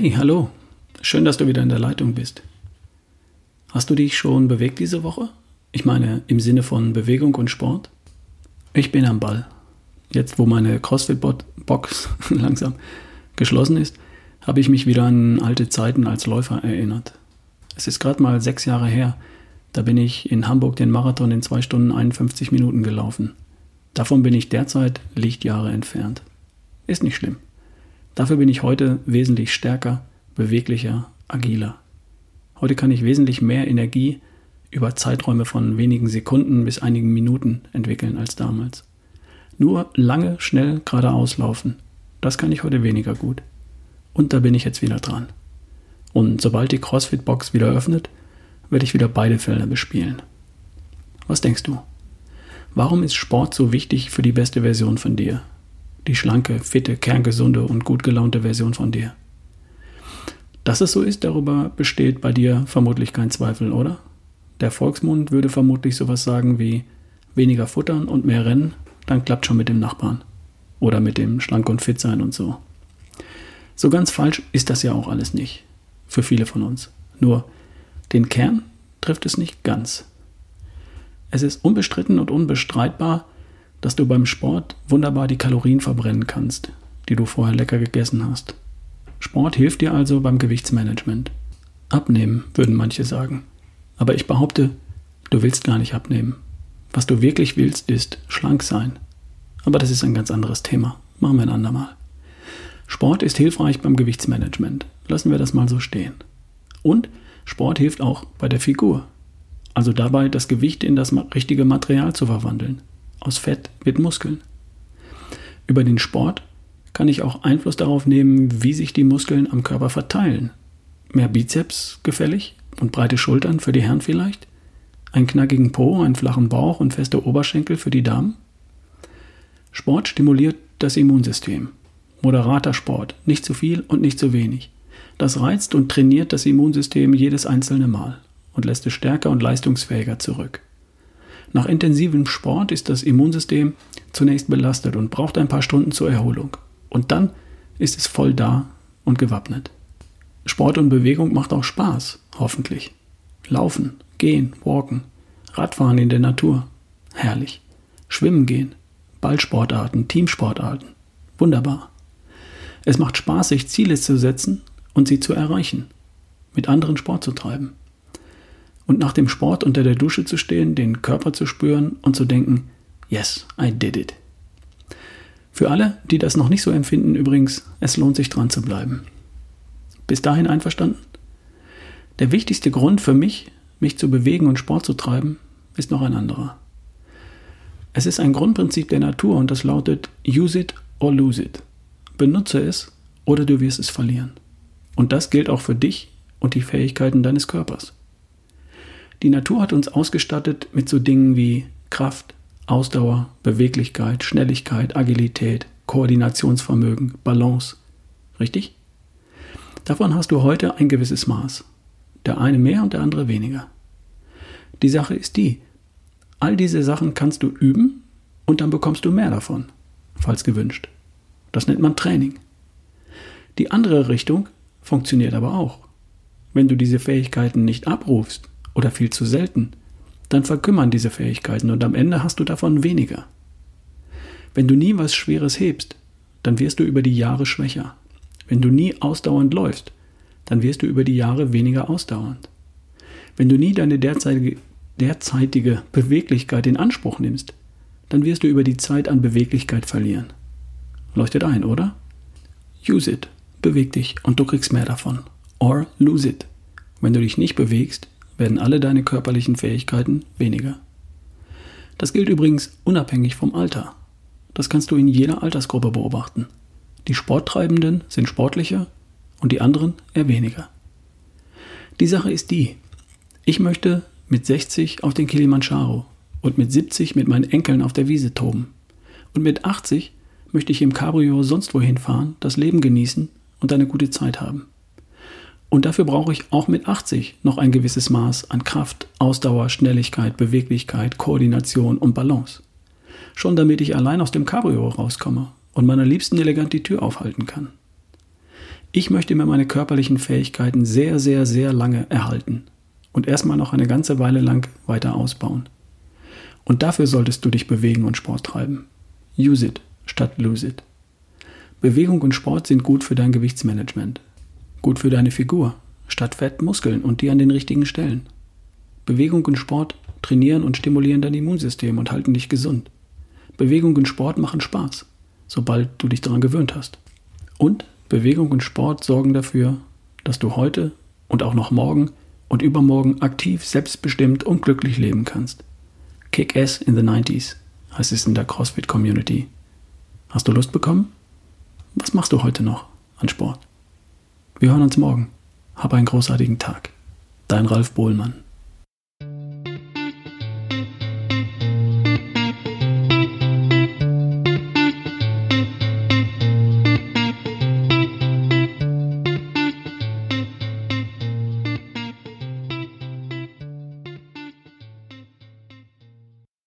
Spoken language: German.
Hey, hallo. Schön, dass du wieder in der Leitung bist. Hast du dich schon bewegt diese Woche? Ich meine im Sinne von Bewegung und Sport? Ich bin am Ball. Jetzt, wo meine CrossFit-Box langsam geschlossen ist, habe ich mich wieder an alte Zeiten als Läufer erinnert. Es ist gerade mal sechs Jahre her. Da bin ich in Hamburg den Marathon in zwei Stunden 51 Minuten gelaufen. Davon bin ich derzeit Lichtjahre entfernt. Ist nicht schlimm. Dafür bin ich heute wesentlich stärker, beweglicher, agiler. Heute kann ich wesentlich mehr Energie über Zeiträume von wenigen Sekunden bis einigen Minuten entwickeln als damals. Nur lange, schnell geradeaus laufen, das kann ich heute weniger gut. Und da bin ich jetzt wieder dran. Und sobald die CrossFit-Box wieder öffnet, werde ich wieder beide Felder bespielen. Was denkst du? Warum ist Sport so wichtig für die beste Version von dir? Die schlanke, fitte, kerngesunde und gut gelaunte Version von dir. Dass es so ist, darüber besteht bei dir vermutlich kein Zweifel, oder? Der Volksmund würde vermutlich sowas sagen wie weniger futtern und mehr rennen, dann klappt schon mit dem Nachbarn. Oder mit dem schlank und fit sein und so. So ganz falsch ist das ja auch alles nicht. Für viele von uns. Nur den Kern trifft es nicht ganz. Es ist unbestritten und unbestreitbar, dass du beim Sport wunderbar die Kalorien verbrennen kannst, die du vorher lecker gegessen hast. Sport hilft dir also beim Gewichtsmanagement. Abnehmen, würden manche sagen. Aber ich behaupte, du willst gar nicht abnehmen. Was du wirklich willst, ist schlank sein. Aber das ist ein ganz anderes Thema. Machen wir ein andermal. Sport ist hilfreich beim Gewichtsmanagement. Lassen wir das mal so stehen. Und Sport hilft auch bei der Figur. Also dabei, das Gewicht in das richtige Material zu verwandeln. Aus Fett wird Muskeln. Über den Sport kann ich auch Einfluss darauf nehmen, wie sich die Muskeln am Körper verteilen. Mehr Bizeps gefällig und breite Schultern für die Herren vielleicht? Einen knackigen Po, einen flachen Bauch und feste Oberschenkel für die Damen? Sport stimuliert das Immunsystem. Moderater Sport, nicht zu viel und nicht zu wenig. Das reizt und trainiert das Immunsystem jedes einzelne Mal und lässt es stärker und leistungsfähiger zurück. Nach intensivem Sport ist das Immunsystem zunächst belastet und braucht ein paar Stunden zur Erholung. Und dann ist es voll da und gewappnet. Sport und Bewegung macht auch Spaß, hoffentlich. Laufen, gehen, walken, Radfahren in der Natur. Herrlich. Schwimmen gehen, Ballsportarten, Teamsportarten. Wunderbar. Es macht Spaß, sich Ziele zu setzen und sie zu erreichen, mit anderen Sport zu treiben und nach dem Sport unter der Dusche zu stehen, den Körper zu spüren und zu denken, yes, I did it. Für alle, die das noch nicht so empfinden, übrigens, es lohnt sich dran zu bleiben. Bis dahin einverstanden? Der wichtigste Grund für mich, mich zu bewegen und Sport zu treiben, ist noch ein anderer. Es ist ein Grundprinzip der Natur und das lautet use it or lose it. Benutze es oder du wirst es verlieren. Und das gilt auch für dich und die Fähigkeiten deines Körpers. Die Natur hat uns ausgestattet mit so Dingen wie Kraft, Ausdauer, Beweglichkeit, Schnelligkeit, Agilität, Koordinationsvermögen, Balance. Richtig? Davon hast du heute ein gewisses Maß. Der eine mehr und der andere weniger. Die Sache ist die, all diese Sachen kannst du üben und dann bekommst du mehr davon, falls gewünscht. Das nennt man Training. Die andere Richtung funktioniert aber auch. Wenn du diese Fähigkeiten nicht abrufst, oder viel zu selten, dann verkümmern diese Fähigkeiten und am Ende hast du davon weniger. Wenn du nie was Schweres hebst, dann wirst du über die Jahre schwächer. Wenn du nie ausdauernd läufst, dann wirst du über die Jahre weniger ausdauernd. Wenn du nie deine derzeitige, derzeitige Beweglichkeit in Anspruch nimmst, dann wirst du über die Zeit an Beweglichkeit verlieren. Leuchtet ein, oder? Use it, beweg dich und du kriegst mehr davon. Or lose it. Wenn du dich nicht bewegst, werden alle deine körperlichen Fähigkeiten weniger. Das gilt übrigens unabhängig vom Alter. Das kannst du in jeder Altersgruppe beobachten. Die Sporttreibenden sind sportlicher und die anderen eher weniger. Die Sache ist die, ich möchte mit 60 auf den Kilimanjaro und mit 70 mit meinen Enkeln auf der Wiese toben. Und mit 80 möchte ich im Cabrio sonst wohin fahren, das Leben genießen und eine gute Zeit haben. Und dafür brauche ich auch mit 80 noch ein gewisses Maß an Kraft, Ausdauer, Schnelligkeit, Beweglichkeit, Koordination und Balance. Schon damit ich allein aus dem Cabrio rauskomme und meiner Liebsten elegant die Tür aufhalten kann. Ich möchte mir meine körperlichen Fähigkeiten sehr, sehr, sehr lange erhalten und erstmal noch eine ganze Weile lang weiter ausbauen. Und dafür solltest du dich bewegen und Sport treiben. Use it statt lose it. Bewegung und Sport sind gut für dein Gewichtsmanagement. Gut für deine Figur, statt Fett Muskeln und die an den richtigen Stellen. Bewegung und Sport trainieren und stimulieren dein Immunsystem und halten dich gesund. Bewegung und Sport machen Spaß, sobald du dich daran gewöhnt hast. Und Bewegung und Sport sorgen dafür, dass du heute und auch noch morgen und übermorgen aktiv, selbstbestimmt und glücklich leben kannst. Kick Ass in the 90s heißt es in der CrossFit Community. Hast du Lust bekommen? Was machst du heute noch an Sport? Wir hören uns morgen. Hab einen großartigen Tag. Dein Ralf Bohlmann.